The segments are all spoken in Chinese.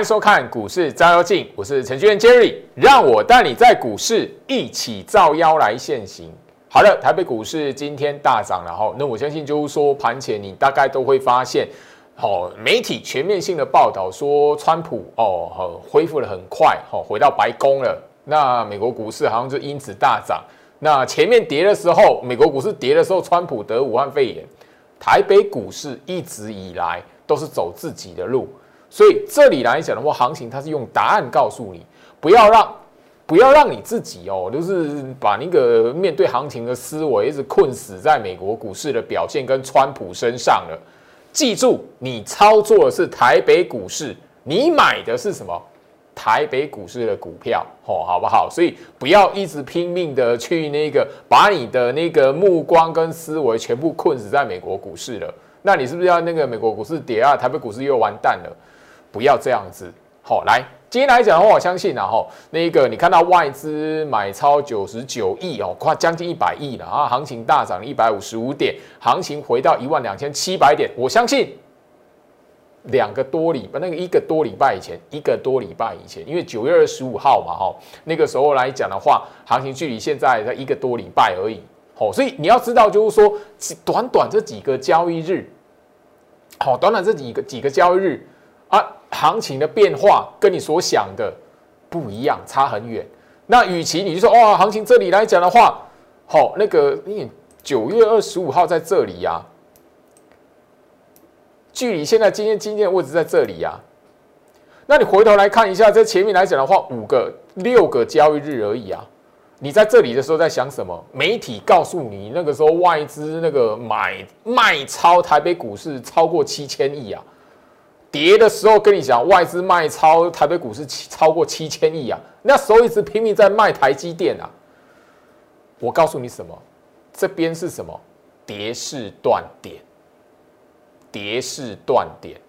迎收看股市照妖镜，我是程序员 Jerry，让我带你在股市一起照妖来现行。好了，台北股市今天大涨了哈，那我相信就是说盘前你大概都会发现，哦，媒体全面性的报道说川普哦，恢复的很快，哦，回到白宫了。那美国股市好像就因此大涨。那前面跌的时候，美国股市跌的时候，川普得武汉肺炎，台北股市一直以来都是走自己的路。所以这里来讲的话，行情它是用答案告诉你，不要让不要让你自己哦，就是把那个面对行情的思维一直困死在美国股市的表现跟川普身上了。记住，你操作的是台北股市，你买的是什么？台北股市的股票，哦，好不好？所以不要一直拼命的去那个把你的那个目光跟思维全部困死在美国股市了。那你是不是要那个美国股市跌啊，台北股市又完蛋了？不要这样子，好来，今天来讲的话，我相信然后那个你看到外资买超九十九亿哦，快将近一百亿了啊，行情大涨一百五十五点，行情回到一万两千七百点，我相信两个多礼拜，那个一个多礼拜以前，一个多礼拜以前，因为九月二十五号嘛，哈，那个时候来讲的话，行情距离现在才一个多礼拜而已，好，所以你要知道，就是说短短这几个交易日，好，短短这几个几个交易日。啊，行情的变化跟你所想的不一样，差很远。那与其你就说哇，行情这里来讲的话，好，那个你九月二十五号在这里呀，距离现在今天今天的位置在这里呀。那你回头来看一下，在前面来讲的话，五个六个交易日而已啊。你在这里的时候在想什么？媒体告诉你，那个时候外资那个买卖超台北股市超过七千亿啊。跌的时候跟你讲，外资卖超台北股市七超过七千亿啊，那时候一直拼命在卖台积电啊。我告诉你什么？这边是什么？跌势断点，跌势断点。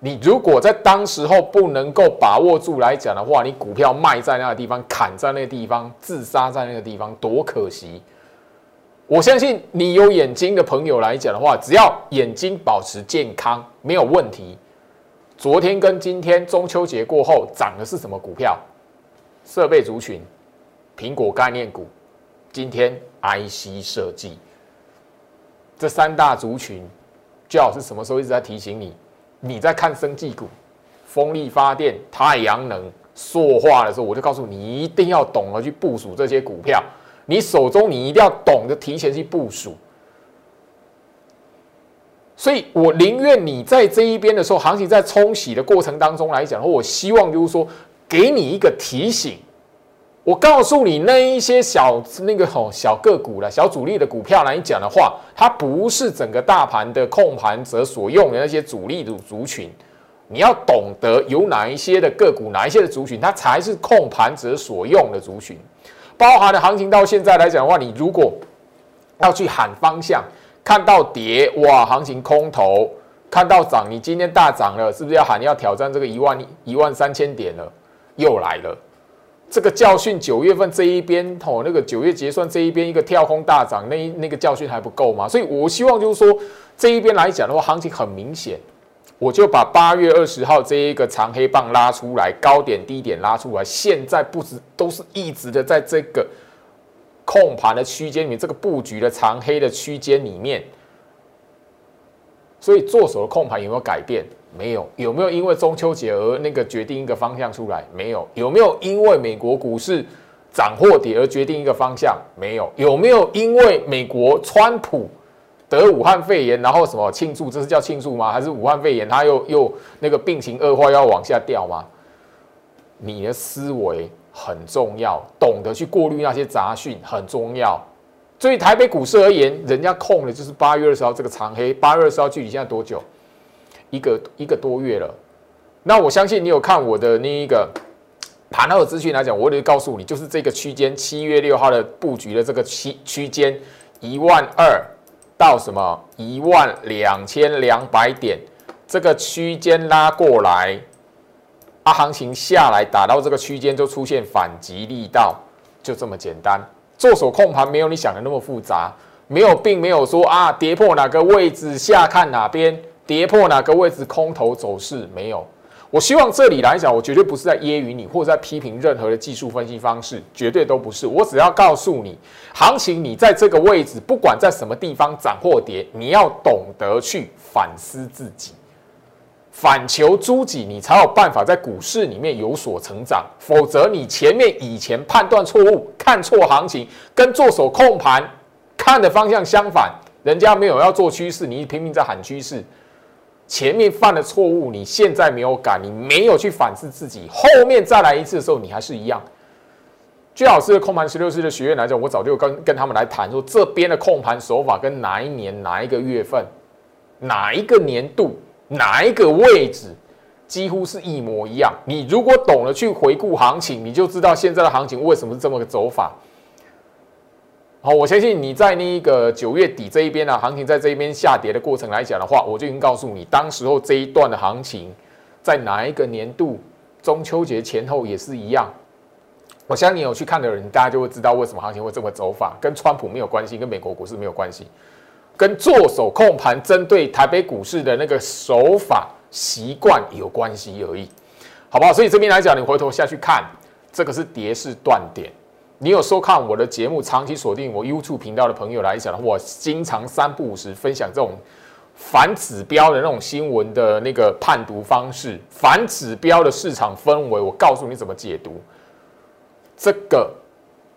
你如果在当时候不能够把握住来讲的话，你股票卖在那个地方，砍在那个地方，自杀在那个地方，多可惜。我相信你有眼睛的朋友来讲的话，只要眼睛保持健康，没有问题。昨天跟今天中秋节过后涨的是什么股票？设备族群、苹果概念股，今天 IC 设计这三大族群，最好是什么时候一直在提醒你？你在看生技股、风力发电、太阳能、塑化的时候，我就告诉你，一定要懂得去部署这些股票。你手中你一定要懂得提前去部署，所以我宁愿你在这一边的时候，行情在冲洗的过程当中来讲，我希望就是说给你一个提醒，我告诉你那一些小那个吼小个股了、小主力的股票来讲的话，它不是整个大盘的控盘者所用的那些主力的族群，你要懂得有哪一些的个股、哪一些的族群，它才是控盘者所用的族群。包含的行情到现在来讲的话，你如果要去喊方向，看到跌哇，行情空头；看到涨，你今天大涨了，是不是要喊要挑战这个一万一万三千点了？又来了，这个教训九月份这一边哦，那个九月结算这一边一个跳空大涨，那那个教训还不够吗？所以我希望就是说这一边来讲的话，行情很明显。我就把八月二十号这一个长黑棒拉出来，高点低点拉出来，现在不止都是一直的在这个控盘的区间里面，这个布局的长黑的区间里面，所以做手的控盘有没有改变？没有。有没有因为中秋节而那个决定一个方向出来？没有。有没有因为美国股市涨或跌而决定一个方向？没有。有没有因为美国川普？得武汉肺炎，然后什么庆祝？这是叫庆祝吗？还是武汉肺炎他又又那个病情恶化要往下掉吗？你的思维很重要，懂得去过滤那些杂讯很重要。对于台北股市而言，人家控的就是八月二十号这个长黑。八月二十号距离现在多久？一个一个多月了。那我相信你有看我的那一个盘后资讯来讲，我得告诉你，就是这个区间，七月六号的布局的这个区区间一万二。到什么一万两千两百点这个区间拉过来，啊，行情下来打到这个区间就出现反击力道，就这么简单。做手控盘没有你想的那么复杂，没有并没有说啊跌破哪个位置下看哪边，跌破哪个位置空头走势没有。我希望这里来讲，我绝对不是在揶揄你，或者在批评任何的技术分析方式，绝对都不是。我只要告诉你，行情你在这个位置，不管在什么地方涨或跌，你要懂得去反思自己。反求诸己，你才有办法在股市里面有所成长。否则，你前面以前判断错误、看错行情，跟做手控盘看的方向相反，人家没有要做趋势，你拼命在喊趋势。前面犯的错误，你现在没有改，你没有去反思自己，后面再来一次的时候，你还是一样。最好是控盘十六师的学院来讲，我早就跟跟他们来谈说，这边的控盘手法跟哪一年、哪一个月份、哪一个年度。哪一个位置几乎是一模一样？你如果懂了去回顾行情，你就知道现在的行情为什么是这么个走法。好，我相信你在那个九月底这一边呢，行情在这一边下跌的过程来讲的话，我就已经告诉你，当时候这一段的行情在哪一个年度，中秋节前后也是一样。我相信有去看的人，大家就会知道为什么行情会这么走法，跟川普没有关系，跟美国股市没有关系。跟做手控盘针对台北股市的那个手法习惯有关系而已，好不好？所以这边来讲，你回头下去看，这个是跌势断点。你有收看我的节目，长期锁定我 YouTube 频道的朋友来讲，我经常三不五时分享这种反指标的那种新闻的那个判读方式，反指标的市场氛围，我告诉你怎么解读这个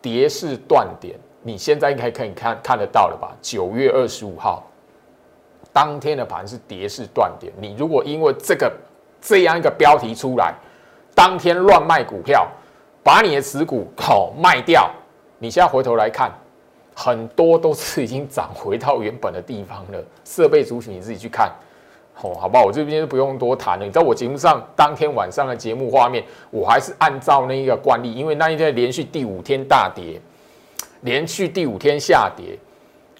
跌势断点。你现在应该可以看看得到了吧？九月二十五号当天的盘是跌势断点。你如果因为这个这样一个标题出来，当天乱卖股票，把你的持股好卖掉，你现在回头来看，很多都是已经涨回到原本的地方了。设备族群你自己去看，哦，好不好？我这边就不用多谈了。你在我节目上当天晚上的节目画面，我还是按照那一个惯例，因为那一天连续第五天大跌。连续第五天下跌，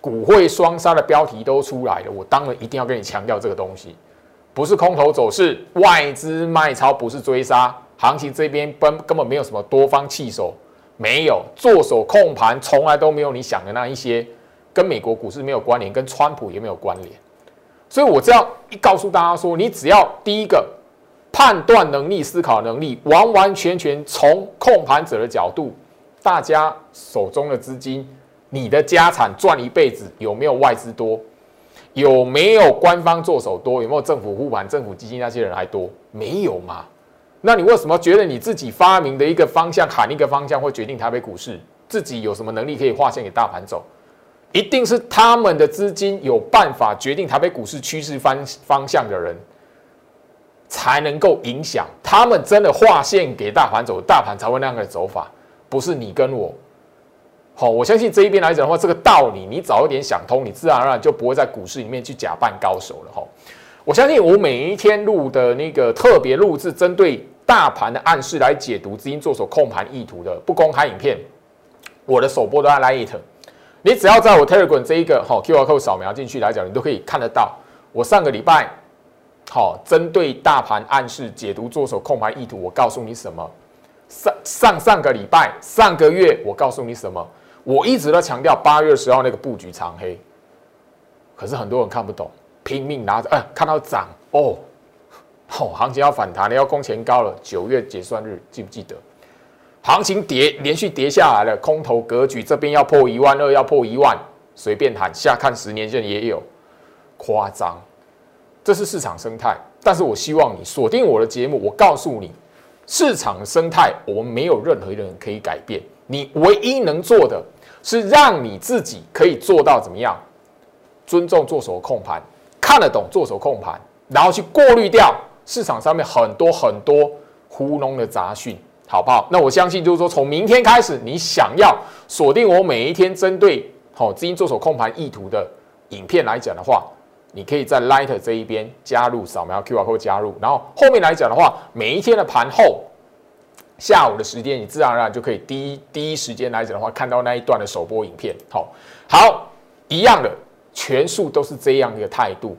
股汇双杀的标题都出来了，我当然一定要跟你强调这个东西，不是空头走势，外资卖超不是追杀，行情这边根根本没有什么多方弃手，没有做手控盘，从来都没有你想的那一些，跟美国股市没有关联，跟川普也没有关联，所以我这样一告诉大家说，你只要第一个判断能力、思考能力，完完全全从控盘者的角度。大家手中的资金，你的家产赚一辈子，有没有外资多？有没有官方做手多？有没有政府护盘、政府基金那些人还多？没有嘛？那你为什么觉得你自己发明的一个方向喊一个方向会决定台北股市？自己有什么能力可以划线给大盘走？一定是他们的资金有办法决定台北股市趋势方方向的人，才能够影响他们真的划线给大盘走，大盘才会那样的走法。不是你跟我，好，我相信这一边来讲的话，这个道理你早一点想通，你自然而然就不会在股市里面去假扮高手了哈。我相信我每一天录的那个特别录制，针对大盘的暗示来解读资金做手控盘意图的不公开影片，我的首播都在 Light，你只要在我 Telegram 这一个好 QR code 扫描进去来讲，你都可以看得到。我上个礼拜好针对大盘暗示解读做手控盘意图，我告诉你什么？上上上个礼拜、上个月，我告诉你什么？我一直都强调八月十号那个布局长黑，可是很多人看不懂，拼命拿着，哎，看到涨哦，哦，行情要反弹了，要攻前高了。九月结算日，记不记得？行情跌，连续跌下来了，空头格局，这边要破一万二，要破一万，随便喊，下看十年线也有，夸张，这是市场生态。但是我希望你锁定我的节目，我告诉你。市场生态，我们没有任何人可以改变。你唯一能做的是让你自己可以做到怎么样？尊重做手控盘，看得懂做手控盘，然后去过滤掉市场上面很多很多糊弄的杂讯，好不好？那我相信就是说，从明天开始，你想要锁定我每一天针对好资金做手控盘意图的影片来讲的话。你可以在 Light 这一边加入，扫描 QR code 加入，然后后面来讲的话，每一天的盘后下午的时间，你自然而然就可以第一第一时间来讲的话，看到那一段的首播影片。好，好，一样的，全数都是这样一个态度，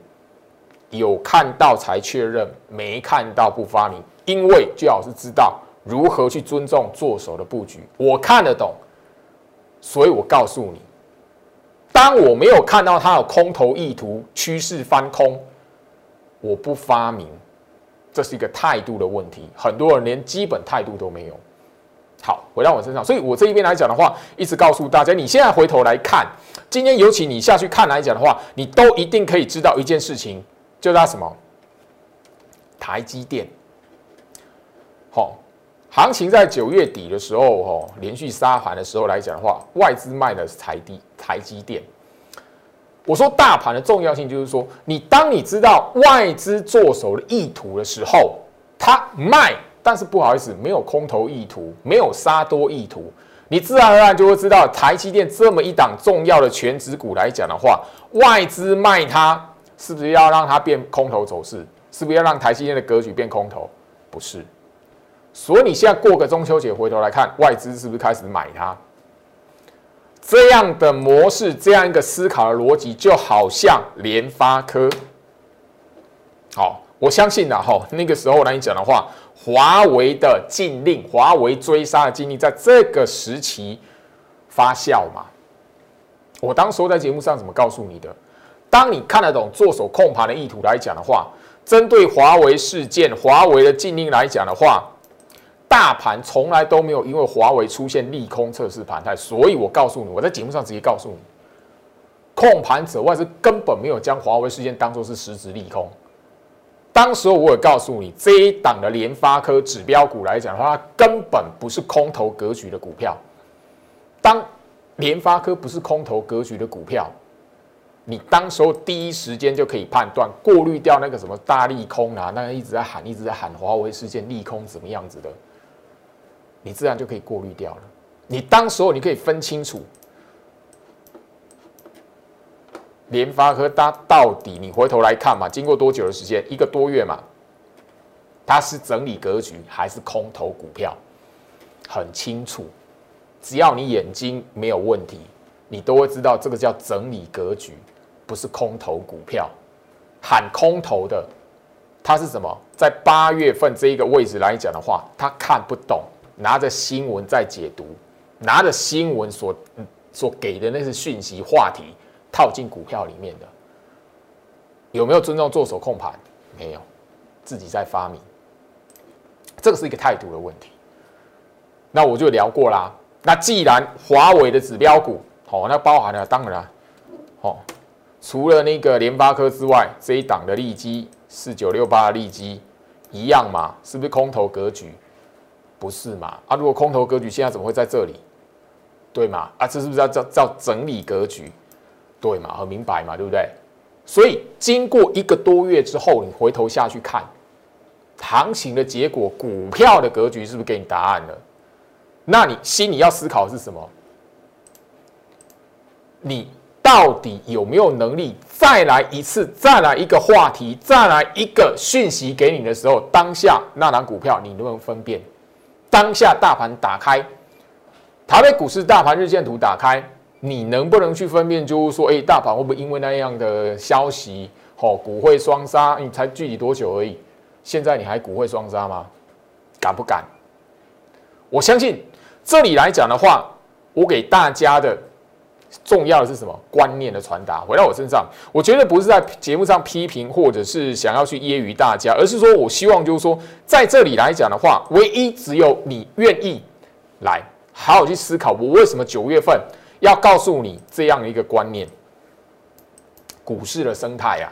有看到才确认，没看到不发明，因为最好是知道如何去尊重做手的布局，我看得懂，所以我告诉你。当我没有看到它有空头意图、趋势翻空，我不发明，这是一个态度的问题，很多人连基本态度都没有。好，回到我身上，所以我这一边来讲的话，一直告诉大家，你现在回头来看，今天尤其你下去看来讲的话，你都一定可以知道一件事情，就是它什么？台积电。好，行情在九月底的时候，哦，连续杀盘的时候来讲的话，外资卖的是台积台积电。我说大盘的重要性就是说，你当你知道外资做手的意图的时候，他卖。但是不好意思，没有空头意图，没有杀多意图，你自然而然就会知道，台积电这么一档重要的全指股来讲的话，外资卖它是不是要让它变空头走势？是不是要让台积电的格局变空头？不是。所以你现在过个中秋节，回头来看，外资是不是开始买它？这样的模式，这样一个思考的逻辑，就好像联发科。好，我相信呐，哈，那个时候来讲的话。华为的禁令，华为追杀的禁令，在这个时期发酵嘛？我当时候在节目上怎么告诉你的？当你看得懂做手控盘的意图来讲的话，针对华为事件、华为的禁令来讲的话，大盘从来都没有因为华为出现利空测试盘态，所以我告诉你，我在节目上直接告诉你，控盘者外是根本没有将华为事件当作是实质利空。当时我也告诉你，这一档的联发科指标股来讲的话，它根本不是空头格局的股票。当联发科不是空头格局的股票，你当时候第一时间就可以判断，过滤掉那个什么大利空啊，那个一直在喊、一直在喊华为事件利空怎么样子的，你自然就可以过滤掉了。你当时候你可以分清楚。联发科它到底你回头来看嘛？经过多久的时间？一个多月嘛？它是整理格局还是空头股票？很清楚，只要你眼睛没有问题，你都会知道这个叫整理格局，不是空头股票。喊空头的，他是什么？在八月份这一个位置来讲的话，他看不懂，拿着新闻在解读，拿着新闻所所给的那些讯息话题。套进股票里面的有没有尊重做手控盘？没有，自己在发明，这个是一个态度的问题。那我就聊过啦。那既然华为的指标股，好，那包含了当然，好，除了那个联发科之外，这一档的利基四九六八的利基一样嘛？是不是空头格局？不是嘛？啊，如果空头格局，现在怎么会在这里？对嘛？啊，这是不是要叫叫整理格局？对嘛，很明白嘛，对不对？所以经过一个多月之后，你回头下去看行情的结果，股票的格局是不是给你答案了？那你心里要思考的是什么？你到底有没有能力再来一次，再来一个话题，再来一个讯息给你的时候，当下那档股票你能不能分辨？当下大盘打开，台北股市大盘日线图打开。你能不能去分辨，就是说，哎，大盘会不会因为那样的消息，哦，股会双杀？你才具体多久而已？现在你还股会双杀吗？敢不敢？我相信这里来讲的话，我给大家的重要的是什么观念的传达？回到我身上，我绝对不是在节目上批评，或者是想要去揶揄大家，而是说我希望就是说，在这里来讲的话，唯一只有你愿意来好好去思考，我为什么九月份。要告诉你这样一个观念：股市的生态啊，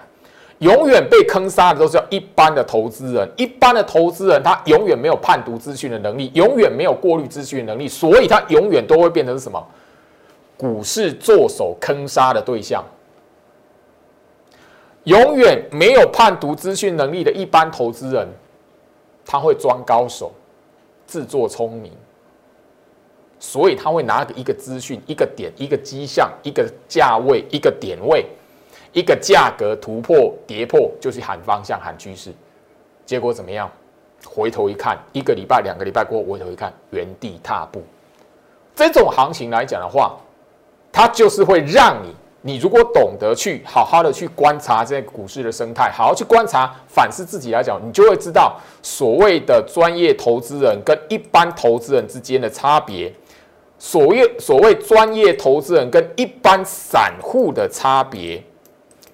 永远被坑杀的都是一般的投资人。一般的投资人，他永远没有判读资讯的能力，永远没有过滤资讯的能力，所以他永远都会变成什么？股市做手坑杀的对象。永远没有判读资讯能力的一般投资人，他会装高手，自作聪明。所以他会拿一个资讯、一个点、一个迹象、一个价位、一个点位、一个价格突破、跌破，就去喊方向、喊趋势。结果怎么样？回头一看，一个礼拜、两个礼拜过后，回头一看，原地踏步。这种行情来讲的话，它就是会让你，你如果懂得去好好的去观察这个股市的生态，好好去观察、反思自己来讲，你就会知道所谓的专业投资人跟一般投资人之间的差别。所谓所谓专业投资人跟一般散户的差别，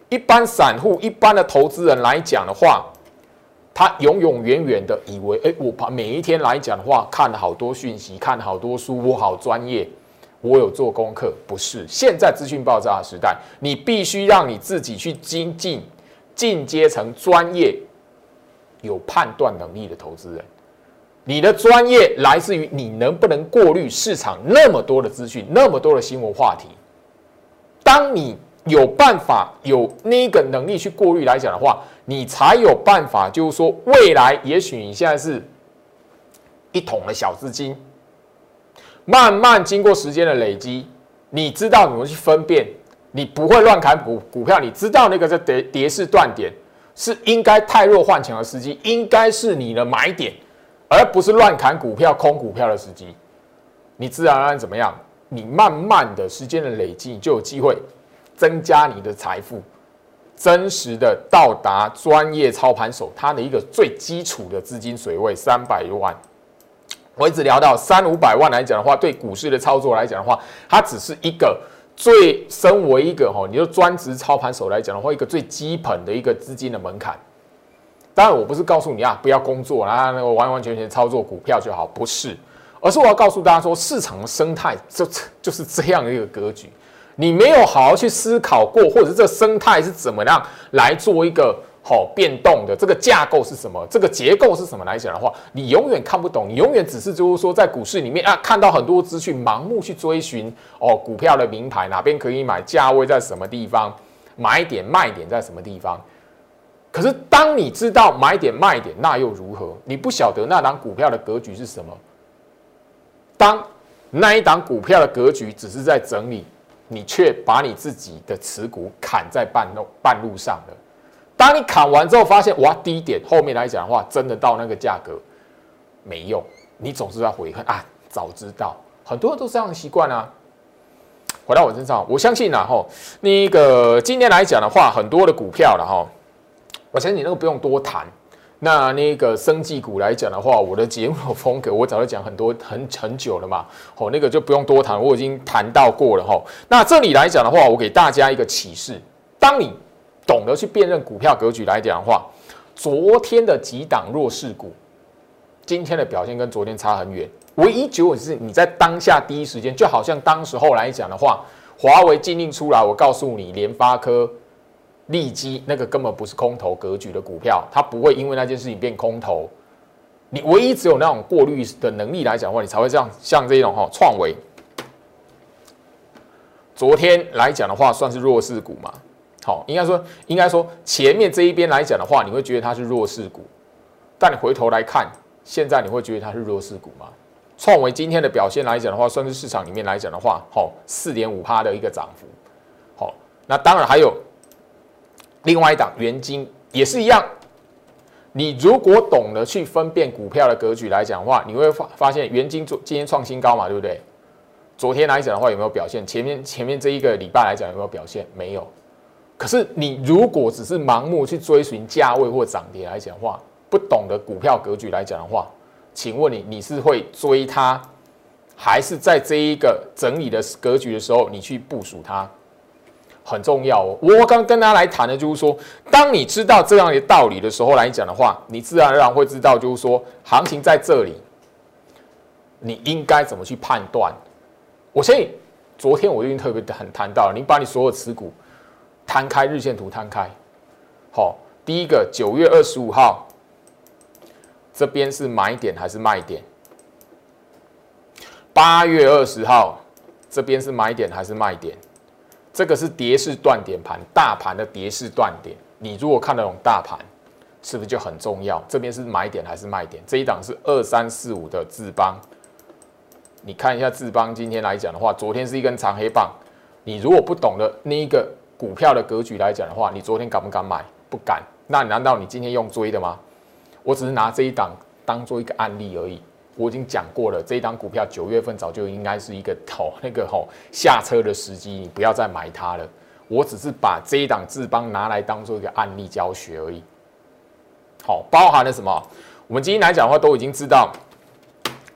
一般散户、一般的投资人来讲的话，他永永远远的以为，哎，我把每一天来讲的话，看了好多讯息，看了好多书，我好专业，我有做功课。不是，现在资讯爆炸的时代，你必须让你自己去精进，进阶成专业、有判断能力的投资人。你的专业来自于你能不能过滤市场那么多的资讯，那么多的新闻话题。当你有办法有那个能力去过滤来讲的话，你才有办法，就是说未来也许你现在是一桶的小资金，慢慢经过时间的累积，你知道怎么去分辨，你不会乱砍股股票，你知道那个在跌跌势断点是应该太弱换强的时机，应该是你的买点，而不是乱砍股票空股票的时机。你自然而然怎么样？你慢慢的时间的累积，你就有机会增加你的财富。真实的到达专业操盘手，他的一个最基础的资金水位三百万。我一直聊到三五百万来讲的话，对股市的操作来讲的话，它只是一个最身为一个哈，你说专职操盘手来讲的话，一个最基本的一个资金的门槛。当然，我不是告诉你啊，不要工作啊，那个完完全全操作股票就好，不是，而是我要告诉大家说，市场的生态就就是这样一个格局。你没有好好去思考过，或者是这生态是怎么样来做一个好变动的？这个架构是什么？这个结构是什么来讲的话，你永远看不懂。你永远只是就是说，在股市里面啊，看到很多资讯，盲目去追寻哦，股票的名牌哪边可以买，价位在什么地方，买点卖点在什么地方。可是当你知道买点卖点，那又如何？你不晓得那档股票的格局是什么？当那一档股票的格局只是在整理。你却把你自己的持股砍在半路半路上了。当你砍完之后，发现哇低点，后面来讲的话，真的到那个价格没用。你总是要悔恨啊，早知道。很多人都这样的习惯啊。回到我身上，我相信然后那个今天来讲的话，很多的股票了哈，我相信你那个不用多谈。那那个生技股来讲的话，我的节目风格我早就讲很多很很久了嘛，哦，那个就不用多谈，我已经谈到过了哈。那这里来讲的话，我给大家一个启示：当你懂得去辨认股票格局来讲的话，昨天的几档弱势股，今天的表现跟昨天差很远。唯一结果是你在当下第一时间，就好像当时候来讲的话，华为禁令出来，我告诉你，联发科。利基那个根本不是空头格局的股票，它不会因为那件事情变空头。你唯一只有那种过滤的能力来讲的话，你才会这样。像这种哈创维，昨天来讲的话算是弱势股嘛？好，应该说应该说前面这一边来讲的话，你会觉得它是弱势股，但你回头来看，现在你会觉得它是弱势股吗？创维今天的表现来讲的话，算是市场里面来讲的话，好四点五趴的一个涨幅。好，那当然还有。另外一档元金也是一样，你如果懂得去分辨股票的格局来讲的话，你会发发现元金昨今天创新高嘛，对不对？昨天来讲的话有没有表现？前面前面这一个礼拜来讲有没有表现？没有。可是你如果只是盲目去追寻价位或涨跌来讲的话，不懂得股票格局来讲的话，请问你你是会追它，还是在这一个整理的格局的时候你去部署它？很重要哦。我刚跟大家来谈的，就是说，当你知道这样的道理的时候来讲的话，你自然而然会知道，就是说，行情在这里，你应该怎么去判断。我相信，昨天我已经特别很谈到了，你把你所有持股摊开，日线图摊开。好，第一个九月二十五号，这边是买点还是卖点？八月二十号，这边是买点还是卖点？这个是跌势断点盘，大盘的跌势断点。你如果看得懂大盘，是不是就很重要？这边是买点还是卖点？这一档是二三四五的智邦，你看一下智邦今天来讲的话，昨天是一根长黑棒。你如果不懂得那一个股票的格局来讲的话，你昨天敢不敢买？不敢。那难道你今天用追的吗？我只是拿这一档当做一个案例而已。我已经讲过了，这一档股票九月份早就应该是一个吼那个吼下车的时机，你不要再买它了。我只是把这一档智邦拿来当做一个案例教学而已。好，包含了什么？我们今天来讲的话，都已经知道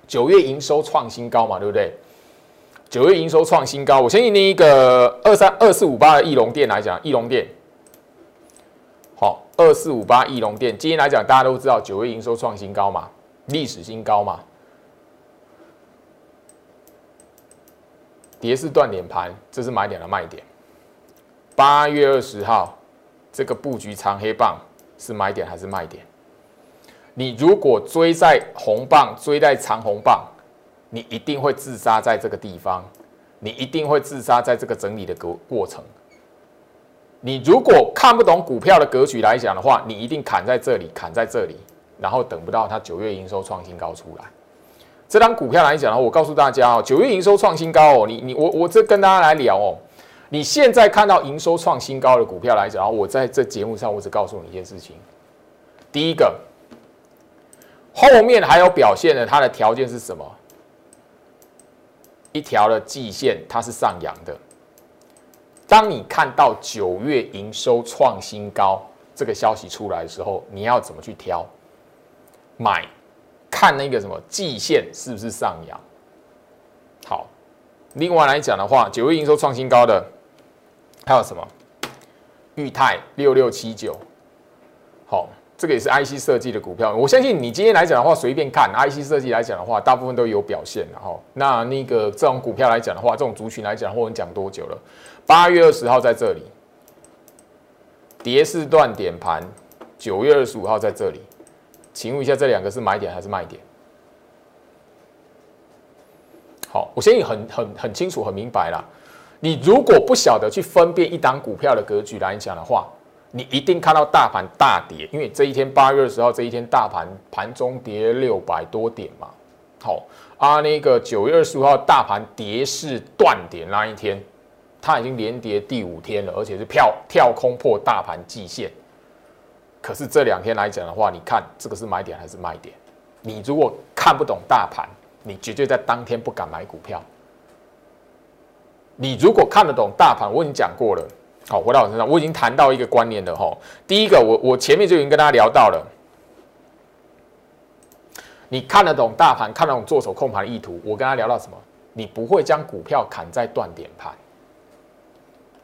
九月营收创新高嘛，对不对？九月营收创新高，我相信那一个二三二四五八的翼龙店来讲，翼龙店好，二四五八翼龙店，今天来讲，大家都知道九月营收创新高嘛，历史新高嘛，跌势断点盘，这是买点的卖点。八月二十号，这个布局长黑棒是买点还是卖点？你如果追在红棒，追在长红棒，你一定会自杀在这个地方，你一定会自杀在这个整理的过过程。你如果看不懂股票的格局来讲的话，你一定砍在这里，砍在这里，然后等不到它九月营收创新高出来。这张股票来讲的话，我告诉大家哦，九月营收创新高哦，你你我我这跟大家来聊哦，你现在看到营收创新高的股票来讲，我在这节目上我只告诉你一件事情，第一个，后面还有表现的，它的条件是什么？一条的季线它是上扬的。当你看到九月营收创新高这个消息出来的时候，你要怎么去挑？买，看那个什么季线是不是上扬？好，另外来讲的话，九月营收创新高的还有什么？裕泰六六七九，这个也是 IC 设计的股票，我相信你今天来讲的话，随便看 IC 设计来讲的话，大部分都有表现。然后，那那个这种股票来讲的话，这种族群来讲，我们讲多久了？八月二十号在这里，跌势断点盘，九月二十五号在这里，请问一下，这两个是买点还是卖点？好，我相信很很很清楚、很明白啦。你如果不晓得去分辨一档股票的格局来讲的话，你一定看到大盘大跌，因为这一天八月二十号这一天大盘盘中跌六百多点嘛。好啊，那个九月二十五号大盘跌势断点那一天，它已经连跌第五天了，而且是跳跳空破大盘季线。可是这两天来讲的话，你看这个是买点还是卖点？你如果看不懂大盘，你绝对在当天不敢买股票。你如果看得懂大盘，我已经讲过了。好，回到我身上，我已经谈到一个观念了哈。第一个，我我前面就已经跟大家聊到了，你看得懂大盘，看得懂做手控盘的意图。我跟他聊到什么？你不会将股票砍在断点盘，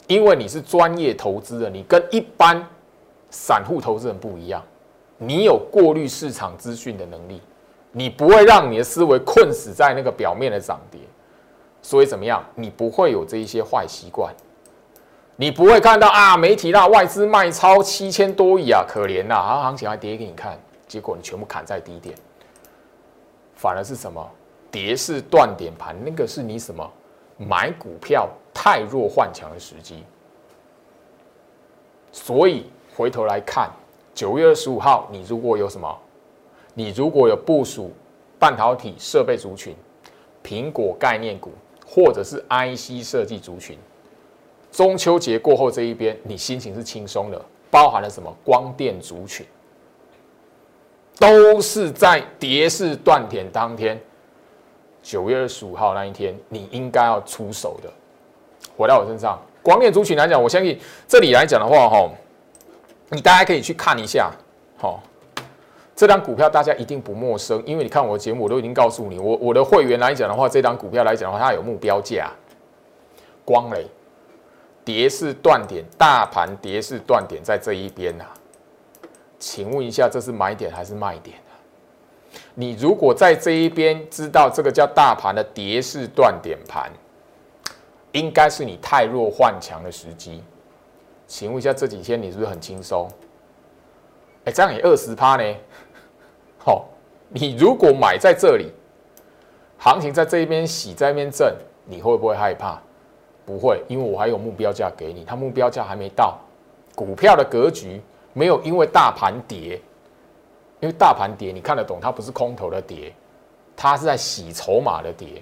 因为你是专业投资人，你跟一般散户投资人不一样，你有过滤市场资讯的能力，你不会让你的思维困死在那个表面的涨跌，所以怎么样？你不会有这一些坏习惯。你不会看到啊，媒体那外资卖超七千多亿啊，可怜呐，啊，行情还跌给你看，结果你全部砍在低点，反而是什么跌势断点盘，那个是你什么买股票太弱换强的时机。所以回头来看，九月二十五号，你如果有什么，你如果有部署半导体设备族群、苹果概念股，或者是 IC 设计族群。中秋节过后这一边，你心情是轻松的，包含了什么？光电族群都是在跌势断点当天，九月二十五号那一天，你应该要出手的。回到我身上，光电族群来讲，我相信这里来讲的话，哈，你大家可以去看一下，好，这张股票大家一定不陌生，因为你看我的节目，我都已经告诉你，我我的会员来讲的话，这张股票来讲的话，它有目标价，光雷。跌势断点，大盘跌势断点在这一边呐，请问一下，这是买点还是卖点啊？你如果在这一边知道这个叫大盘的跌势断点盘，应该是你太弱换强的时机。请问一下，这几天你是不是很轻松？哎，这样也二十趴呢。好，你如果买在这里，行情在这一边洗，在那边震，你会不会害怕？不会，因为我还有目标价给你，它目标价还没到。股票的格局没有因为大盘跌，因为大盘跌，你看得懂，它不是空头的跌，它是在洗筹码的跌。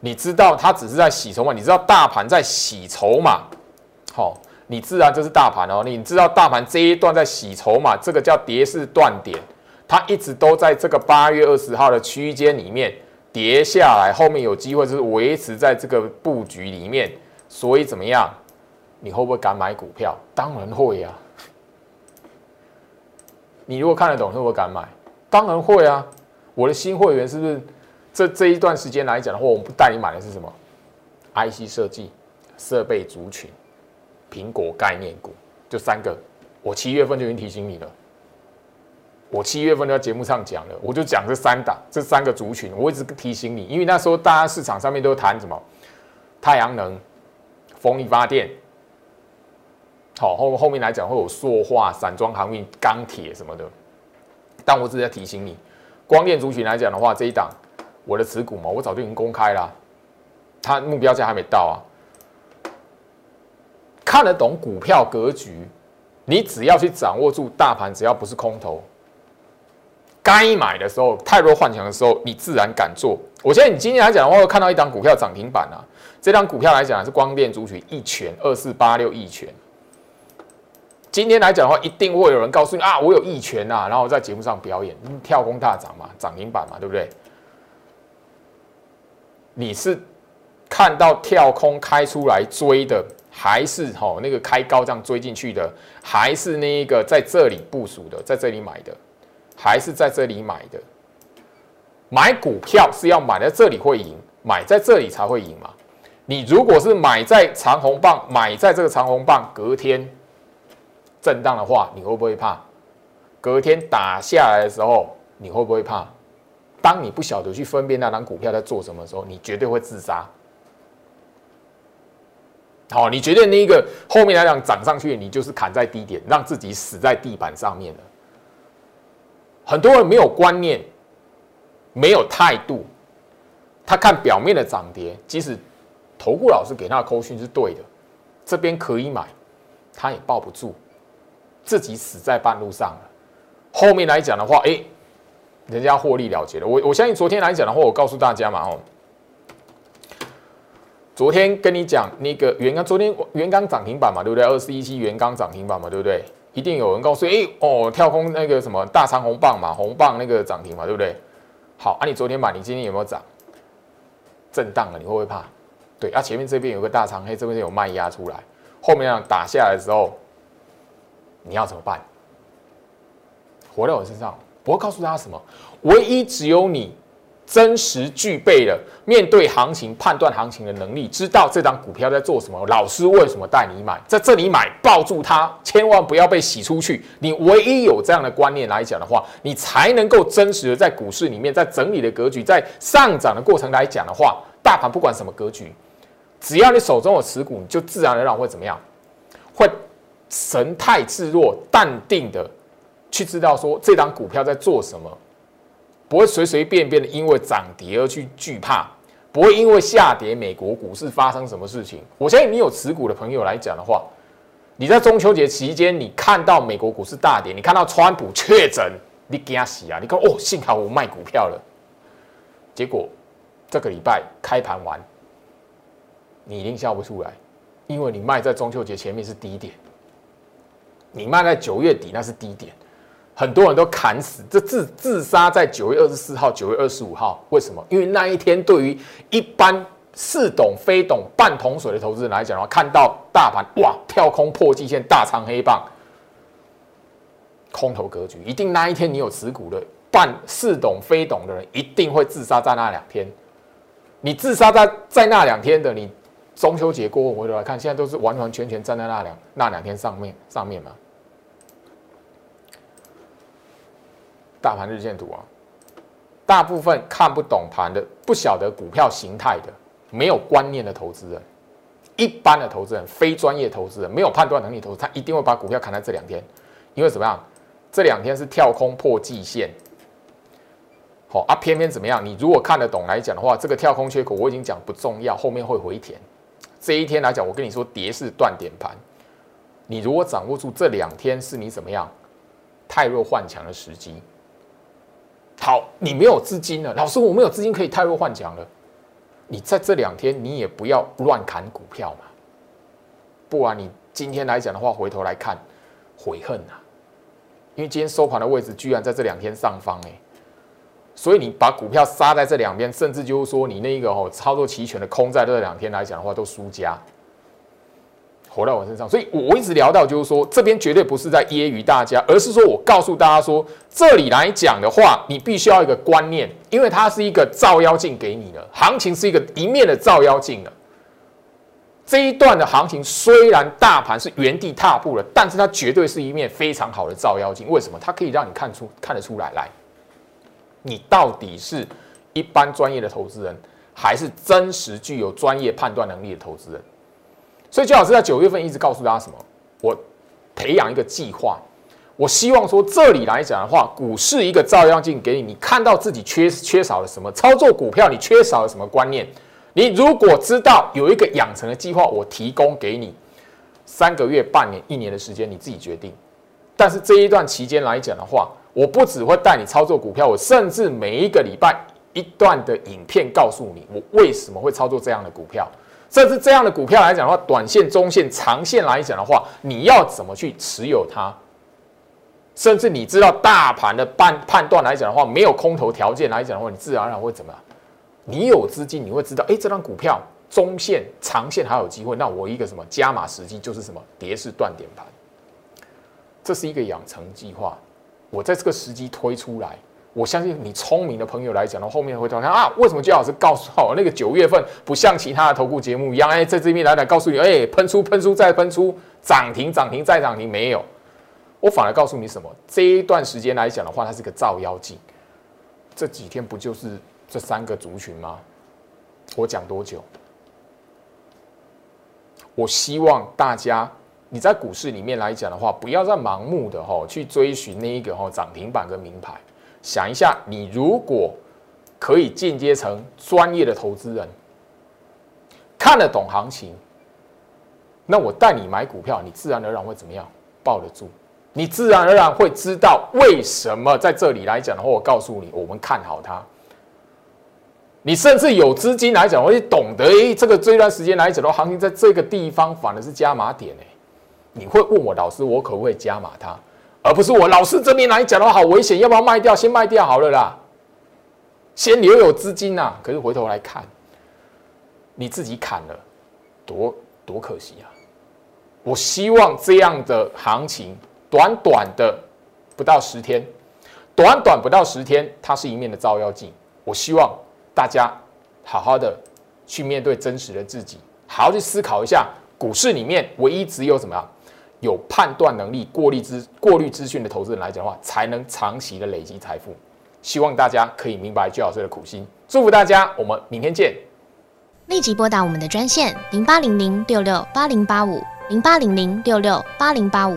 你知道它只是在洗筹码，你知道大盘在洗筹码，好，你自然就是大盘哦。你知道大盘这一段在洗筹码，这个叫跌势断点，它一直都在这个八月二十号的区间里面。跌下来，后面有机会就是维持在这个布局里面，所以怎么样？你会不会敢买股票？当然会呀。你如果看得懂，会不会敢买？当然会啊。我的新会员是不是这这一段时间来讲的话，我们不带你买的是什么？IC 设计、设备族群、苹果概念股，就三个。我七月份就已经提醒你了。我七月份就在节目上讲了，我就讲这三档、这三个族群，我一直提醒你，因为那时候大家市场上面都谈什么太阳能、风力发电，好后后面来讲会有塑化、散装航运、钢铁什么的。但我只是在提醒你，光电族群来讲的话，这一档我的持股嘛，我早就已经公开了，它目标价还没到啊。看得懂股票格局，你只要去掌握住大盘，只要不是空头。该买的时候，太弱换强的时候，你自然敢做。我现在你今天来讲的话，看到一档股票涨停板啊，这张股票来讲是光电主群一拳二四八六一拳。今天来讲的话，一定会有人告诉你啊，我有一拳呐，然后在节目上表演跳空大涨嘛，涨停板嘛，对不对？你是看到跳空开出来追的，还是吼那个开高这样追进去的，还是那一个在这里部署的，在这里买的？还是在这里买的，买股票是要买在这里会赢，买在这里才会赢嘛。你如果是买在长红棒，买在这个长红棒隔天震荡的话，你会不会怕？隔天打下来的时候，你会不会怕？当你不晓得去分辨那张股票在做什么的时候，你绝对会自杀。好，你觉得那一个后面来讲涨上去，你就是砍在低点，让自己死在地板上面了。很多人没有观念，没有态度，他看表面的涨跌，即使投顾老师给他的扣讯是对的，这边可以买，他也抱不住，自己死在半路上了。后面来讲的话，哎，人家获利了结了。我我相信昨天来讲的话，我告诉大家嘛，哦，昨天跟你讲那个元刚，昨天元刚涨停板嘛，对不对？二四一七元刚涨停板嘛，对不对？一定有人告诉哎哦，跳空那个什么大长红棒嘛，红棒那个涨停嘛，对不对？好啊，你昨天买，你今天有没有涨？震荡了，你会不会怕？对啊，前面这边有个大长黑，这边有卖压出来，后面打下来的时候，你要怎么办？活在我身上，我会告诉大家什么？唯一只有你。真实具备了面对行情判断行情的能力，知道这张股票在做什么。老师为什么带你买，在这里买，抱住它，千万不要被洗出去。你唯一有这样的观念来讲的话，你才能够真实的在股市里面，在整理的格局，在上涨的过程来讲的话，大盘不管什么格局，只要你手中有持股，你就自然而然会怎么样？会神态自若、淡定的去知道说这张股票在做什么。不会随随便便的因为涨跌而去惧怕，不会因为下跌美国股市发生什么事情。我相信你有持股的朋友来讲的话，你在中秋节期间，你看到美国股市大跌，你看到川普确诊，你惊喜啊！你看哦，幸好我卖股票了。结果这个礼拜开盘完，你一定笑不出来，因为你卖在中秋节前面是低点，你卖在九月底那是低点。很多人都砍死，这自自杀在九月二十四号、九月二十五号，为什么？因为那一天对于一般似懂非懂、半桶水的投资人来讲的话，看到大盘哇跳空破季线、大长黑棒，空头格局，一定那一天你有持股的半似懂非懂的人，一定会自杀在那两天。你自杀在在那两天的，你中秋节过后回头来看，现在都是完完全全站在那两那两天上面上面嘛。大盘日线图啊，大部分看不懂盘的、不晓得股票形态的、没有观念的投资人，一般的投资人、非专业投资人，没有判断能力投资，他一定会把股票砍在这两天，因为怎么样？这两天是跳空破季线，好啊，偏偏怎么样？你如果看得懂来讲的话，这个跳空缺口我已经讲不重要，后面会回填。这一天来讲，我跟你说，跌是断点盘，你如果掌握住这两天是你怎么样太弱换强的时机。好，你没有资金了，老师，我没有资金可以太弱换强了。你在这两天，你也不要乱砍股票嘛，不然你今天来讲的话，回头来看，悔恨呐。因为今天收盘的位置居然在这两天上方哎，所以你把股票杀在这两边，甚至就是说你那个哦操作齐全的空在这两天来讲的话，都输家。活在我身上，所以我一直聊到，就是说这边绝对不是在揶揄大家，而是说我告诉大家说，这里来讲的话，你必须要一个观念，因为它是一个照妖镜给你的，行情是一个一面的照妖镜的。这一段的行情虽然大盘是原地踏步了，但是它绝对是一面非常好的照妖镜。为什么？它可以让你看出看得出来，来，你到底是一般专业的投资人，还是真实具有专业判断能力的投资人？所以，姜老师在九月份一直告诉大家什么？我培养一个计划。我希望说，这里来讲的话，股市一个照妖镜给你，你看到自己缺缺少了什么？操作股票你缺少了什么观念？你如果知道有一个养成的计划，我提供给你三个月、半年、一年的时间，你自己决定。但是这一段期间来讲的话，我不只会带你操作股票，我甚至每一个礼拜一段的影片告诉你，我为什么会操作这样的股票。甚至这样的股票来讲的话，短线、中线、长线来讲的话，你要怎么去持有它？甚至你知道大盘的判判断来讲的话，没有空头条件来讲的话，你自然而然会怎么？你有资金，你会知道，哎，这张股票中线、长线还有机会。那我一个什么加码时机就是什么跌势断点盘，这是一个养成计划。我在这个时机推出来，我相信你聪明的朋友来讲，到后面会发现啊，为什么姜老师告诉我那个九月份不像其他的投顾节目一样，哎，在这边来来告诉你，哎，喷出喷出再喷出，涨停涨停再涨停，没有。我反而告诉你什么？这一段时间来讲的话，它是个照妖镜。这几天不就是这三个族群吗？我讲多久？我希望大家你在股市里面来讲的话，不要再盲目的哈去追寻那一个哈涨停板跟名牌。想一下，你如果可以进阶成专业的投资人，看得懂行情，那我带你买股票，你自然而然会怎么样？抱得住。你自然而然会知道为什么在这里来讲的话，我告诉你，我们看好它。你甚至有资金来讲，会懂得，哎，这个这段时间来讲的话，行情在这个地方反而是加码点，哎，你会问我老师，我可不可以加码它？而不是我老师这边来讲的话，好危险，要不要卖掉？先卖掉好了啦，先留有资金呐。可是回头来看，你自己砍了，多多可惜啊！我希望这样的行情。短短的不到十天，短短不到十天，它是一面的照妖镜。我希望大家好好的去面对真实的自己，好好去思考一下，股市里面唯一只有怎么样有判断能力、过滤资过滤资讯的投资人来讲的话，才能长期的累积财富。希望大家可以明白巨老师的苦心，祝福大家，我们明天见。立即拨打我们的专线零八零零六六八零八五。零八零零六六八零八五